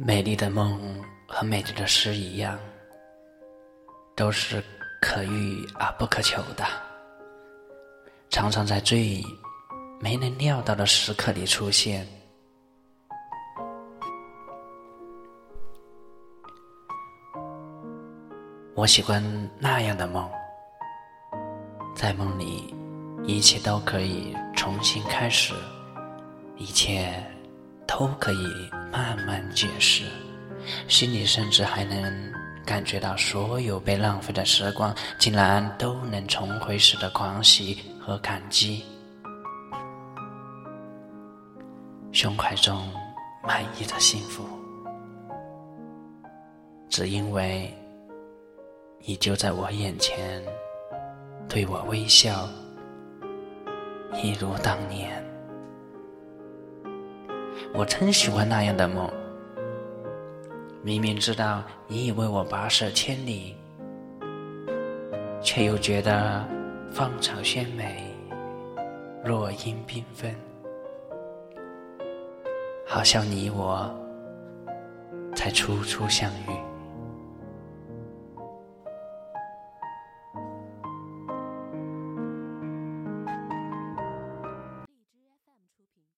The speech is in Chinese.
美丽的梦和美丽的诗一样，都是可遇而不可求的，常常在最没能料到的时刻里出现。我喜欢那样的梦，在梦里，一切都可以重新开始，一切。都可以慢慢解释，心里甚至还能感觉到所有被浪费的时光，竟然都能重回时的狂喜和感激，胸怀中满意的幸福，只因为你就在我眼前，对我微笑，一如当年。我真喜欢那样的梦，明明知道你已为我跋涉千里，却又觉得芳草鲜美，落英缤纷，好像你我才初初相遇。